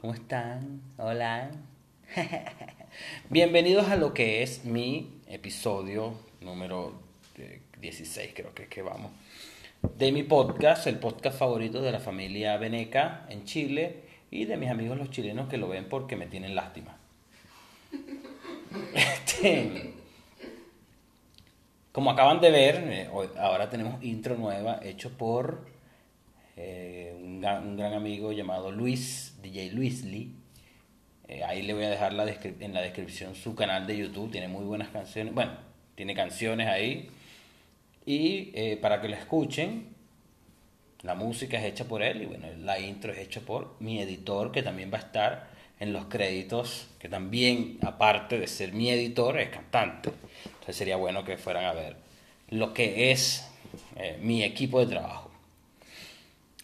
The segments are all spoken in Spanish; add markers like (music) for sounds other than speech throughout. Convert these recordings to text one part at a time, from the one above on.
¿Cómo están? Hola. (laughs) Bienvenidos a lo que es mi episodio número 16, creo que es que vamos, de mi podcast, el podcast favorito de la familia Veneca en Chile y de mis amigos los chilenos que lo ven porque me tienen lástima. (laughs) Este, como acaban de ver, eh, ahora tenemos intro nueva hecho por eh, un, gran, amigo llamado Luis, DJ Luis Lee. Eh, ahí le voy a dejar la en la descripción su canal de YouTube, tiene muy buenas canciones, bueno, tiene canciones ahí. Y para que lo escuchen, la música es hecha por él y bueno, la intro es hecha por mi editor que también va a estar en los créditos, que también, aparte de ser mi editor, es cantante. Entonces sería bueno que fueran a ver lo que es eh, mi equipo de trabajo.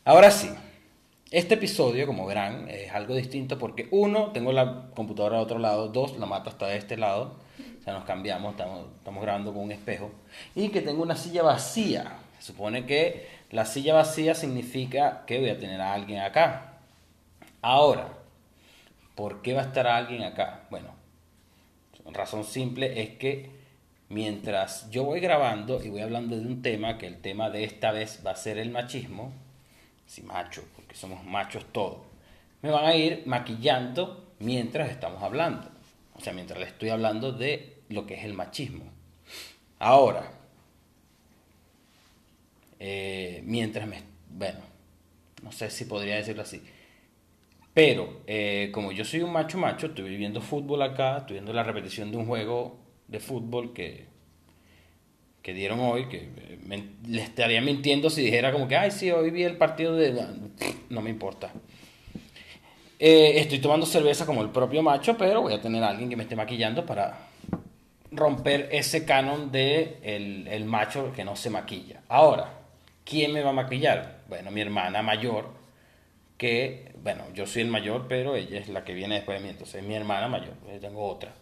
Ahora sí, este episodio, como verán, es algo distinto porque uno, tengo la computadora al otro lado, dos, la mata está de este lado, o sea, nos cambiamos, estamos, estamos grabando con un espejo, y que tengo una silla vacía. Se supone que la silla vacía significa que voy a tener a alguien acá. Ahora, ¿Por qué va a estar alguien acá? Bueno, razón simple es que mientras yo voy grabando y voy hablando de un tema, que el tema de esta vez va a ser el machismo, si macho, porque somos machos todos, me van a ir maquillando mientras estamos hablando. O sea, mientras le estoy hablando de lo que es el machismo. Ahora, eh, mientras me... Bueno, no sé si podría decirlo así pero eh, como yo soy un macho macho, estoy viendo fútbol acá, estoy viendo la repetición de un juego de fútbol que, que dieron hoy, que le estaría mintiendo si dijera como que, ay, sí, hoy vi el partido de... No me importa. Eh, estoy tomando cerveza como el propio macho, pero voy a tener a alguien que me esté maquillando para romper ese canon de el, el macho que no se maquilla. Ahora, ¿quién me va a maquillar? Bueno, mi hermana mayor que, bueno, yo soy el mayor, pero ella es la que viene después de mí, entonces es mi hermana mayor, yo tengo otra.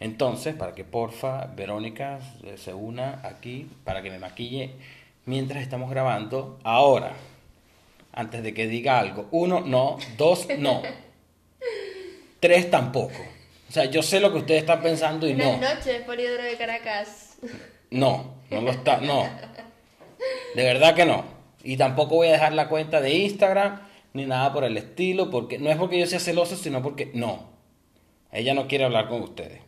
Entonces, para que porfa Verónica se una aquí para que me maquille mientras estamos grabando. Ahora, antes de que diga algo, uno, no, dos, no, (laughs) tres tampoco. O sea, yo sé lo que ustedes están pensando y no. Buenas noches, Polidoro de Caracas. No, no lo está, no. De verdad que no. Y tampoco voy a dejar la cuenta de Instagram ni nada por el estilo, porque no es porque yo sea celoso, sino porque no. Ella no quiere hablar con ustedes.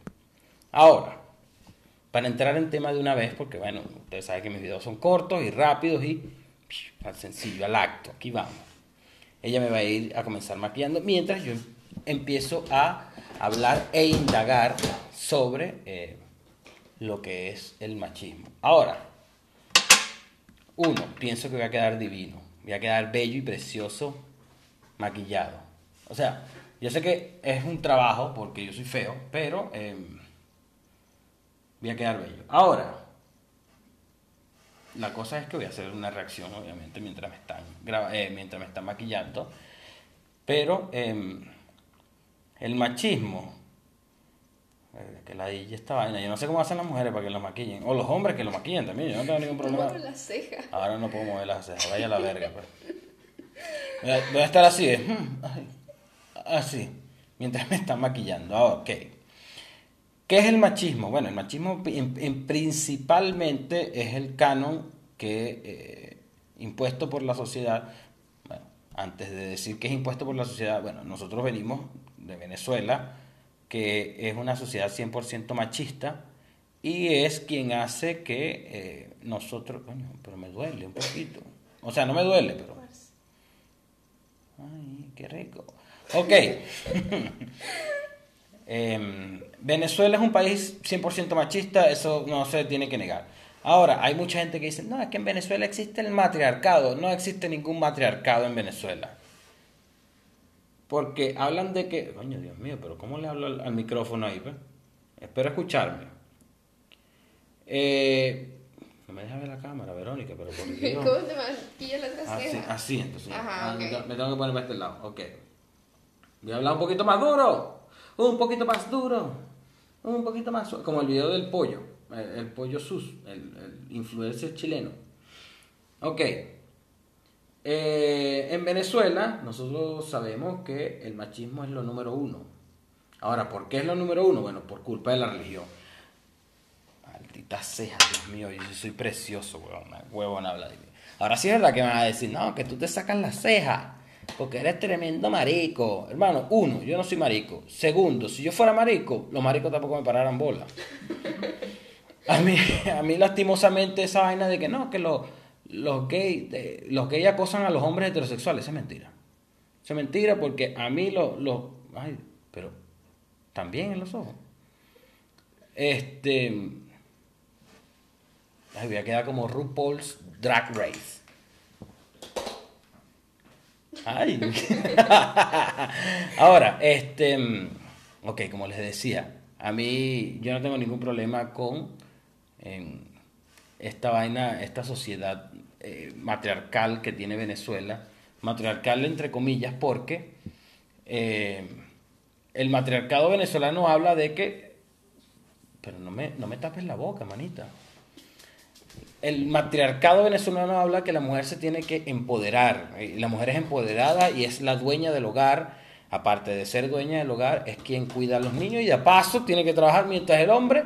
Ahora, para entrar en tema de una vez, porque bueno, ustedes saben que mis videos son cortos y rápidos y al sencillo, al acto, aquí vamos. Ella me va a ir a comenzar maquillando mientras yo empiezo a hablar e indagar sobre eh, lo que es el machismo. Ahora, uno, pienso que voy a quedar divino, voy a quedar bello y precioso maquillado. O sea, yo sé que es un trabajo porque yo soy feo, pero em, voy a quedar bello. Ahora, la cosa es que voy a hacer una reacción, obviamente, mientras me están, eh, mientras me están maquillando. Pero em, el machismo eh, que la DJ esta vaina. Yo no sé cómo hacen las mujeres para que lo maquillen. O los hombres que lo maquillen también. Yo no tengo ningún problema. las cejas. Ahora no puedo mover las cejas. Vaya la verga, pues. Voy a, estar así, hmm, así. Mientras me están maquillando. Ah, ok. ¿Qué es el machismo? Bueno, el machismo en, principalmente es el canon que eh, impuesto por la sociedad. Bueno, antes de decir que es impuesto por la sociedad, bueno, nosotros venimos de Venezuela que es una sociedad 100% machista y es quien hace que eh, nosotros, coño, pero me duele un poquito. O sea, no me duele, pero... Ay, qué rico. Ok. (laughs) Em, Venezuela es un país 100% machista, eso no se tiene que negar. Ahora, hay mucha gente que dice, no, es que en Venezuela existe el matriarcado. No existe ningún matriarcado en Venezuela. Porque hablan de que, coño, Dios mío, pero ¿cómo le hablo al, micrófono ahí? Pues? Espero escucharme. Eh, no me deja ver la cámara, Verónica, pero por (laughs) Dios. ¿Cómo te maquillas la trasera? Así, así entonces. Ajá, ah, Me tengo que poner para este lado, ok. Voy a hablar un poquito más duro, un poquito más duro, un poquito más Como el video del pollo, el, pollo sus, el, influencer chileno. Ok. eh, en Venezuela nosotros sabemos que el machismo es lo número uno. Ahora, ¿por qué es lo número uno? Bueno, por culpa de la religión. Maldita ceja, Dios mío, yo soy precioso, huevón, huevón habla. Ahora sí es verdad que me van a decir, no, que tú te sacas la ceja, porque eres tremendo marico. Hermano, uno, yo no soy marico. Segundo, si yo fuera marico, los maricos tampoco me pararan bola. A mí, (laughs) a mí lastimosamente esa vaina de que no, que los, los gays los gay acosan a los hombres heterosexuales, es mentira. es mentira porque a mí los... Lo, ay, pero también en los ojos. Este... Ay, voy a quedar como RuPaul's Drag Race. Ay. (laughs) Ahora, este... Ok, como les decía, a mí yo no tengo ningún problema con esta vaina, esta sociedad eh, matriarcal que tiene Venezuela. Matriarcal entre comillas porque... Eh, el matriarcado venezolano habla de que, pero no me, no me tapes la boca, manita. El matriarcado venezolano habla que la mujer se tiene que empoderar. La mujer es empoderada y es la dueña del hogar. Aparte de ser dueña del hogar, es quien cuida a los niños y de paso tiene que trabajar mientras el hombre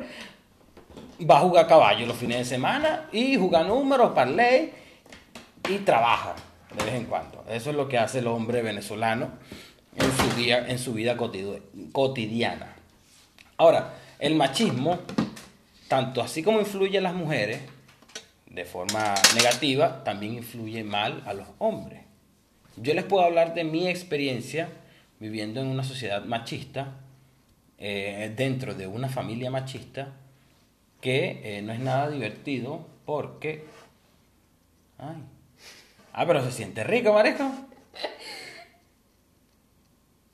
va a jugar caballo los fines de semana y juega números, ley y trabaja de vez en cuando. Eso es lo que hace el hombre venezolano en su, día, en su vida cotidiana. Ahora, el machismo, tanto así como influye en las mujeres de forma negativa, también influye mal a los hombres. Yo les puedo hablar de mi experiencia viviendo en una sociedad machista, eh, dentro de una familia machista, que eh, no es nada divertido porque... Ay. Ah, pero se siente rico, marejo.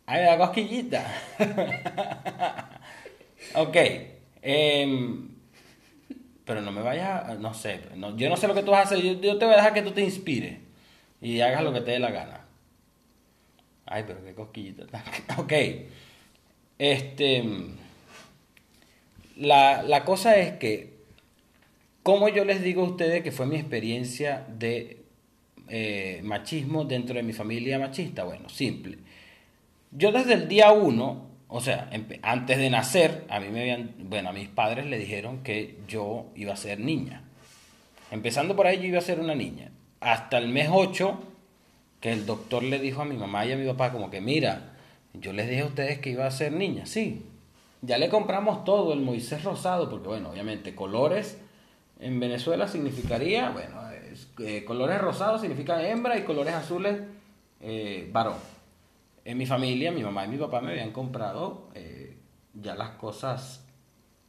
Ay, la cosquillita. (laughs) ok. Em, pero no me vayas, no sé, yo no sé lo que tú vas a hacer, yo, te voy a dejar que tú te inspires y hagas lo que te dé la gana. Ay, pero qué cosquillita. (laughs) ok. Este, la, la cosa es que, como yo les digo a ustedes que fue mi experiencia de eh, machismo dentro de mi familia machista, bueno, simple yo desde el día uno, o sea, antes de nacer, a mí me habían, bueno, a mis padres le dijeron que yo iba a ser niña. Empezando por ahí yo iba a ser una niña. Hasta el mes 8, que el doctor le dijo a mi mamá y a mi papá como que, mira, yo les dije a ustedes que iba a ser niña, sí. Ya le compramos todo, el Moisés rosado, porque bueno, obviamente colores en Venezuela significaría, bueno, eh, colores rosados significa hembra y colores azules eh, varón en mi familia, mi mamá y mi papá me habían comprado eh, ya las cosas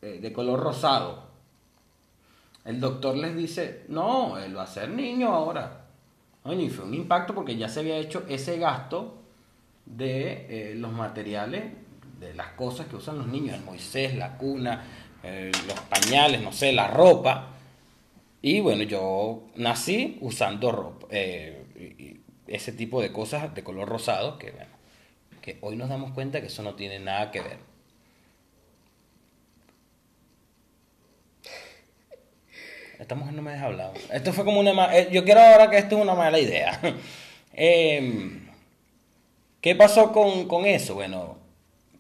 eh, de color rosado. El doctor les dice, no, él va a ser niño ahora. y fue un impacto porque ya se había hecho ese gasto de eh, los materiales, de las cosas que usan los niños, el Moisés, la cuna, los pañales, no sé, la ropa. Y bueno, yo nací usando ropa, ese tipo de cosas de color rosado, que bueno, que hoy nos damos cuenta que eso no tiene nada que ver. Esta mujer no me deja hablar. Esto fue como una... Eh, yo quiero ahora que esto es una mala idea. (laughs) Em, ¿Qué pasó con, con eso? Bueno,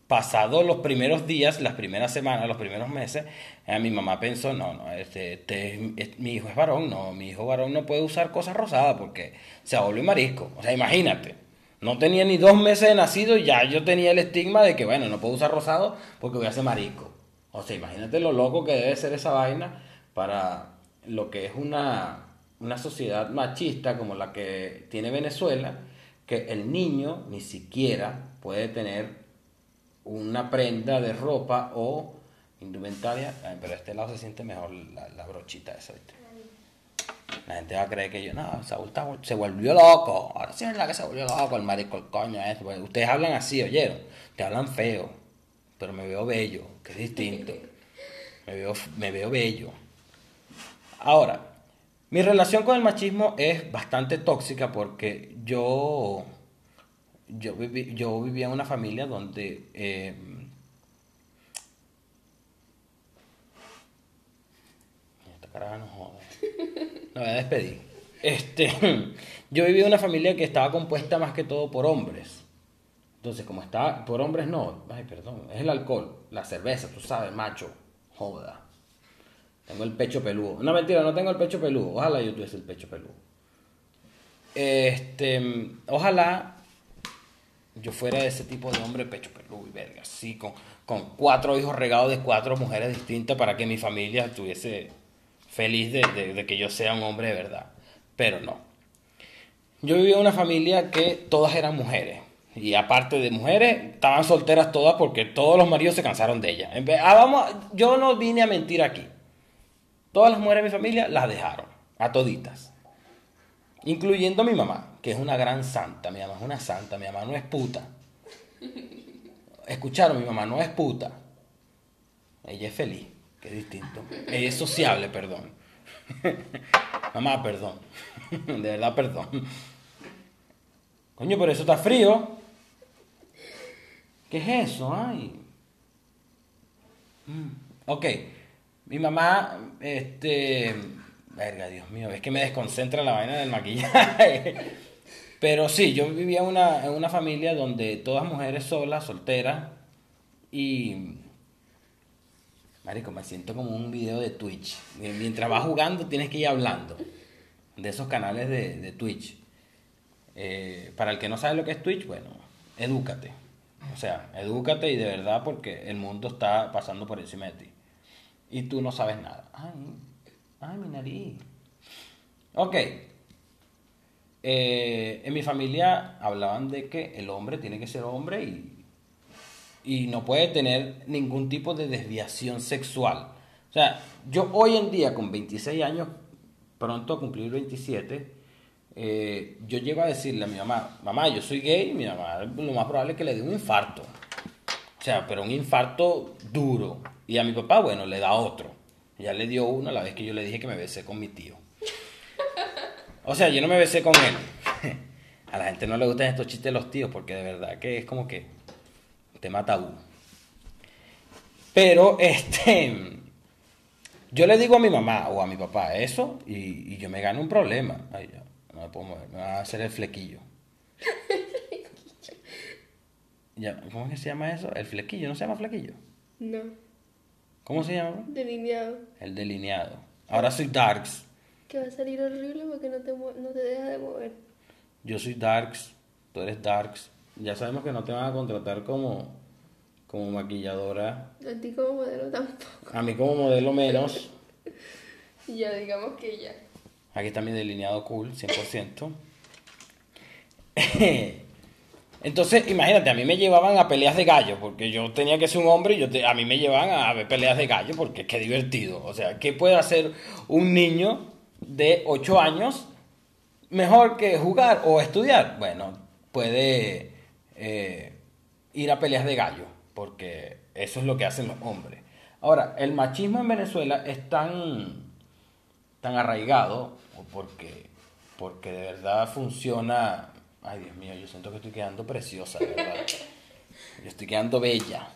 pasados los primeros días, las primeras semanas, los primeros meses, eh, mi mamá pensó, no, no, este, este mi hijo es varón, no, mi hijo varón no puede usar cosas rosadas porque se vuelve marisco. O sea, imagínate. No tenía ni dos meses de nacido y ya yo tenía el estigma de que, bueno, no puedo usar rosado porque voy a ser marico. O sea, imagínate lo loco que debe ser esa vaina para lo que es una, una sociedad machista como la que tiene Venezuela, que el niño ni siquiera puede tener una prenda de ropa o indumentaria, pero este lado se siente mejor la, la brochita esa. La gente va a creer que yo, no, se volvió loco. Ahora sí es verdad que se volvió loco el marico, el coño. Eso. ustedes hablan así, oyeron. Te hablan feo, pero me veo bello, que es distinto. Me veo, me veo bello. Ahora, mi relación con el machismo es bastante tóxica porque yo, yo, viví, yo vivía en una familia donde... Eh, esta caraja no joda. Me voy a despedir. este, (laughs) yo viví en una familia que estaba compuesta más que todo por hombres. Entonces, como estaba por hombres, no, ay, perdón, es el alcohol, la cerveza, tú sabes, macho, joda. Tengo el pecho peludo. No, mentira, no tengo el pecho peludo. Ojalá yo tuviese el pecho peludo. Este, ojalá yo fuera ese tipo de hombre pecho peludo y verga, así, con, con cuatro hijos regados de cuatro mujeres distintas para que mi familia estuviese feliz de, que yo sea un hombre de verdad. Pero no. Yo vivía en una familia que todas eran mujeres. Y aparte de mujeres, estaban solteras todas porque todos los maridos se cansaron de ellas. Ah, vamos, yo no vine a mentir aquí. Todas las mujeres de mi familia las dejaron, a toditas. Incluyendo mi mamá, que es una gran santa. Mi mamá es una santa, mi mamá no es puta. Escucharon, mi mamá no es puta. Ella es feliz, es distinto. Ella es sociable, perdón. (laughs) mamá, perdón. (laughs) De verdad, perdón. Coño, pero eso está frío. ¿Qué es eso? Ay. Mm, ok. Mi mamá, este. Verga, Dios mío, es que me desconcentra la vaina del maquillaje. (laughs) Pero sí, yo vivía en una, en una familia donde todas mujeres solas, solteras. Y. Marico, me siento como un video de Twitch. Mientras vas jugando, tienes que ir hablando. De esos canales de, Twitch. Eh, para el que no sabe lo que es Twitch, bueno, edúcate. O sea, edúcate y de verdad porque el mundo está pasando por encima de ti. Y tú no sabes nada. Ay, ay, mi nariz. Ok. Eh, en mi familia hablaban de que el hombre tiene que ser hombre y, y no puede tener ningún tipo de desviación sexual. O sea, yo hoy en día con 26 años, pronto a cumplir 27, eh, yo llego a decirle a mi mamá, mamá, yo soy gay, mi mamá lo más probable es que le dé un infarto. O sea, pero un infarto duro. Y a mi papá, bueno, le da otro. Ya le dio uno la vez que yo le dije que me besé con mi tío. O sea, yo no me besé con él. (laughs) A la gente no le gustan estos chistes de los tíos porque de verdad que es como que te mata uno. Pero, (laughs) este, yo le digo a mi mamá o a mi papá eso y, yo me gano un problema. Ay, no me puedo mover, me va a hacer el flequillo. (laughs) ya, ¿Cómo es que se llama eso? El flequillo, ¿no se llama flequillo? No. ¿Cómo se llama? Delineado. El delineado. Ahora soy Darks. Que va a salir horrible porque no te, no te deja de mover. Yo soy Darks, tú eres Darks. Ya sabemos que no te van a contratar como, como maquilladora. A ti como modelo tampoco. A mí como modelo menos. (laughs) ya, digamos que ya. Aquí está mi delineado cool, 100%. (laughs) Entonces, imagínate, a mí me llevaban a peleas de gallo, porque yo tenía que ser un hombre y yo a mí me llevaban a ver peleas de gallo, porque qué divertido. O sea, ¿qué puede hacer un niño de 8 años mejor que jugar o estudiar? Bueno, puede eh, ir a peleas de gallo, porque eso es lo que hacen los hombres. Ahora, el machismo en Venezuela es tan, tan arraigado porque, porque de verdad funciona. Ay, Dios mío, yo siento que estoy quedando preciosa, de verdad. Yo estoy quedando bella,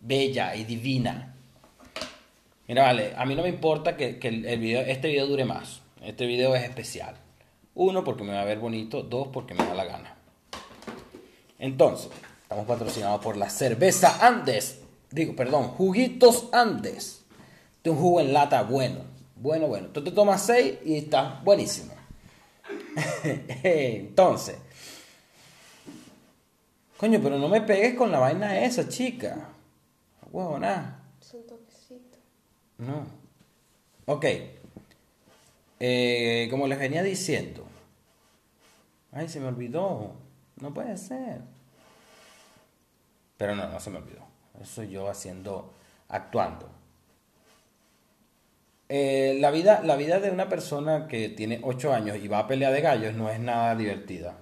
bella y divina. Mira, vale, a mí no me importa que, que el video, este video dure más. Este video es especial. Uno, porque me va a ver bonito. Dos, porque me da la gana. Entonces, estamos patrocinados por la cerveza Andes. Digo, perdón, juguitos Andes. De un jugo en lata bueno bueno, bueno. Tú te tomas seis y está buenísimo. (laughs) Entonces. Coño, pero no me pegues con la vaina esa, chica. Huevo, nada. Son toquecitos. No. Ok. Eh, como les venía diciendo. Ay, se me olvidó. No puede ser. Pero no, no se me olvidó. Eso yo haciendo, actuando. Eh, la, vida, la vida de una persona que tiene 8 años y va a pelea de gallos no es nada divertida.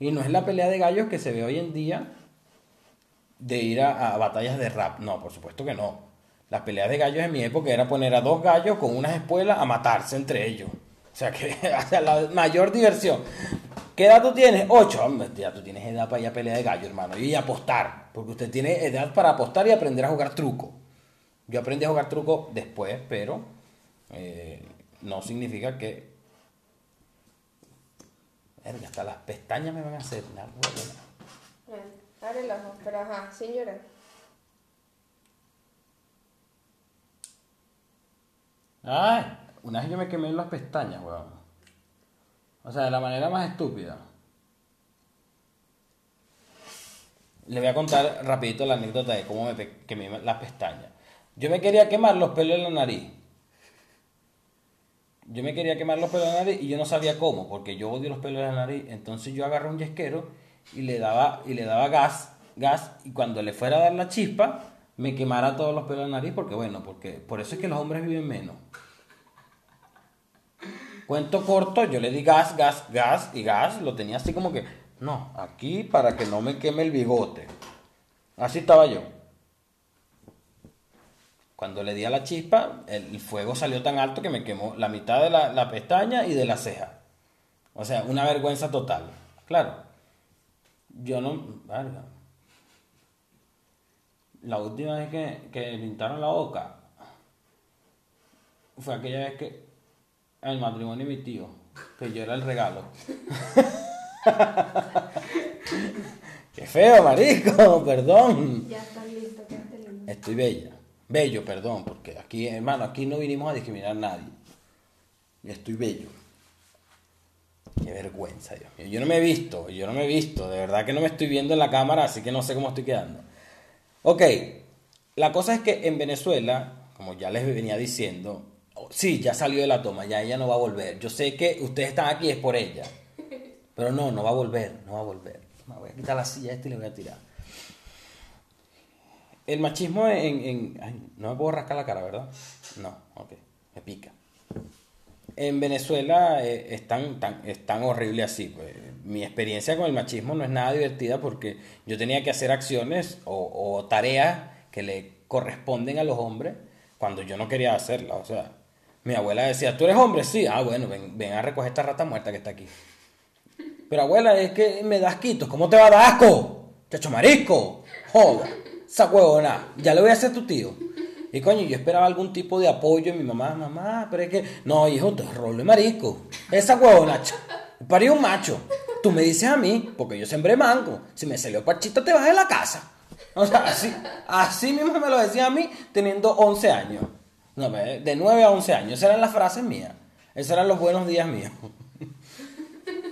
Y no es la pelea de gallos que se ve hoy en día de ir a, batallas de rap. No, por supuesto que no. Las peleas de gallos en mi época era poner a dos gallos con unas espuelas a matarse entre ellos. O sea, que (laughs) la mayor diversión. ¿Qué edad tú tienes? 8. Ya tú tienes edad para ir a pelea de gallos, hermano. Y apostar. Porque usted tiene edad para apostar y aprender a jugar truco. Yo aprendí a jugar truco después, pero eh, no significa que Verga, hasta las pestañas me van a hacer. Una huevona. Abre el ojo, pero ajá, sin llorar. Ay, una vez yo me quemé las pestañas, weón. O sea, de la manera más estúpida. Le voy a contar rapidito la anécdota de cómo me quemé las pestañas. Yo me quería quemar los pelos de la nariz. Yo me quería quemar los pelos de la nariz y yo no sabía cómo, porque yo odio los pelos de la nariz. Entonces yo agarré un yesquero y le daba, y le daba gas, gas, y cuando le fuera a dar la chispa, me quemara todos los pelos de la nariz, porque bueno, porque por eso es que los hombres viven menos. Cuento corto, yo le di gas, gas, gas y gas, lo tenía así como que, no, aquí para que no me queme el bigote. Así estaba yo. Cuando le di a la chispa, el fuego salió tan alto que me quemó la mitad de la, pestaña y de la ceja. O sea, una vergüenza total. Claro. Yo no... verga. La última vez que, que pintaron la boca fue aquella vez que el matrimonio de mi tío, que yo era el regalo. (laughs) Qué feo, marico, (laughs) perdón. Ya estás listo, quédate lindo. Estoy bella. Bello, perdón, porque aquí, hermano, aquí no vinimos a discriminar a nadie. Estoy bello. Qué vergüenza, Dios mío. Yo no me he visto, yo no me he visto. De verdad que no me estoy viendo en la cámara, así que no sé cómo estoy quedando. Ok, la cosa es que en Venezuela, como ya les venía diciendo, sí, ya salió de la toma, ya ella no va a volver. Yo sé que ustedes están aquí es por ella. Pero no, no va a volver, no va a volver. Me voy a quitar la silla esta y le voy a tirar. El machismo en... en- no me puedo rascar la cara, ¿verdad? No, ok, me pica. En Venezuela eh, es, tan, tan- es tan horrible así. Pues. Mi experiencia con el machismo no es nada divertida porque yo tenía que hacer acciones o, o tareas que le corresponden a los hombres cuando yo no quería hacerlas. O sea, mi abuela decía, ¿tú eres hombre? Sí. Ah, bueno, ven, ven a recoger esta rata muerta que está aquí. Pero abuela, es que me das quitos. ¿Cómo te va a dar asco? Chacho marisco. Joda. Esa huevona. Ya le voy a hacer a tu tío. Y coño, yo esperaba algún tipo de apoyo de mi mamá. Mamá, pero es que. No, hijo, te rolo de marisco. Esa huevona. Parí un macho. Tú me dices a mí, porque yo sembré mango. Si me salió parchito, te vas de la casa. O sea, así, así mismo me lo decía a mí teniendo 11 años. No, de 9 a 11 años. Esas eran las frases mías. Esos eran los buenos días míos.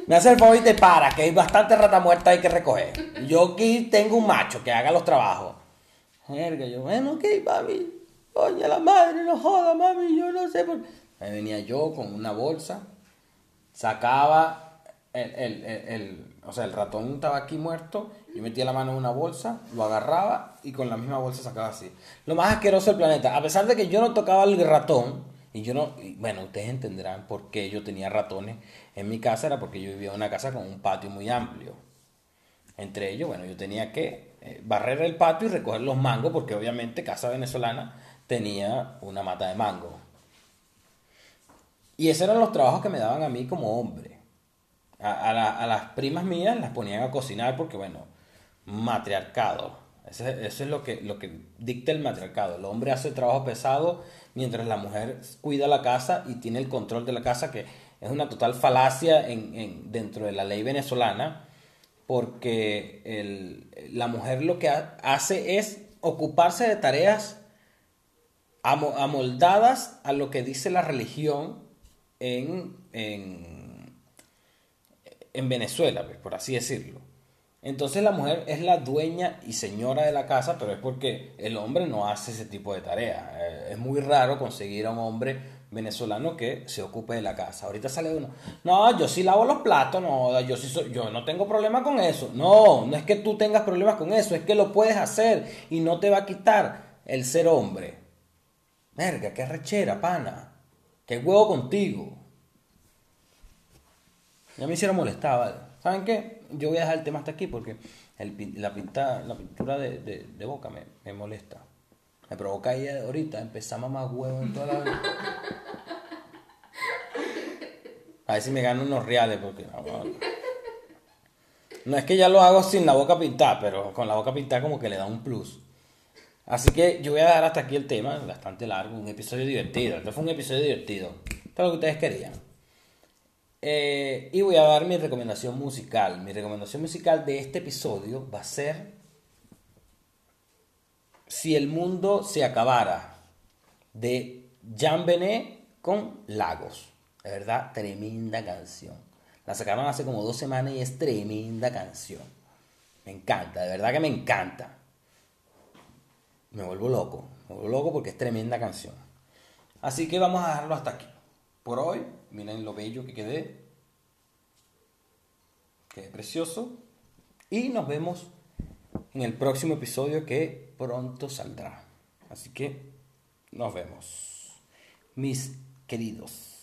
Me hace el favor y te para, que hay bastante rata muerta hay que recoger. Yo aquí tengo un macho que haga los trabajos. Verga, yo, bueno, ok, mami. Coño, la madre, no joda, mami, yo no sé por venía yo con una bolsa, sacaba el, el, el- el- o sea, el ratón estaba aquí muerto, yo metía la mano en una bolsa, lo agarraba y con la misma bolsa sacaba así. Lo más asqueroso del planeta, a pesar de que yo no tocaba el ratón, y yo no, bueno, ustedes entenderán por qué yo tenía ratones en mi casa, era porque yo vivía en una casa con un patio muy amplio. Entre ellos, bueno, yo tenía que eh, barrer el patio y recoger los mangos, porque obviamente casa venezolana tenía una mata de mango. Y esos eran los trabajos que me daban a mí como hombre. A las primas mías las ponían a cocinar porque, bueno, matriarcado. Ese- Eso es lo que, lo que dicta el matriarcado. El hombre hace trabajo pesado mientras la mujer cuida la casa y tiene el control de la casa, que es una total falacia en, en- dentro de la ley venezolana, porque el- la mujer lo que ha- hace es ocuparse de tareas amo- amoldadas a lo que dice la religión en, en, en Venezuela, pues, por así decirlo. Entonces la mujer es la dueña y señora de la casa, pero es porque el hombre no hace ese tipo de tareas. Eh, es muy raro conseguir a un hombre venezolano que se ocupe de la casa. Ahorita sale uno, no, yo sí lavo los platos, no, yo sí yo no tengo problema con eso. No, no es que tú tengas problemas con eso, es que lo puedes hacer y no te va a quitar el ser hombre. Verga, qué rechera, pana. Qué huevo contigo. Ya me hicieron molestar, ¿vale? ¿Saben qué? Yo voy a dejar el tema hasta aquí porque la, pinta, la pintura de, de- boca me, me molesta. Me provoca ahí ahorita empezar más huevo en toda la... A ver si me gano unos reales porque... no, es que ya lo hago sin la boca pintada, pero con la boca pintada como que le da un plus. Así que yo voy a dar hasta aquí el tema, bastante largo, un episodio divertido. Este fue un episodio divertido. Es lo que ustedes querían. Eh, y voy a dar mi recomendación musical. Mi recomendación musical de este episodio va a ser Si el mundo se acabara de Jean Benet con Lagos. De verdad, tremenda canción. La sacaron hace como dos semanas y es tremenda canción. Me encanta, de verdad que me encanta. Me vuelvo loco, me vuelvo loco porque es tremenda canción. Así que vamos a dejarlo hasta aquí. Por hoy, miren lo bello que quedé. Quedé precioso. Y nos vemos en el próximo episodio que pronto saldrá. Así que nos vemos, mis queridos.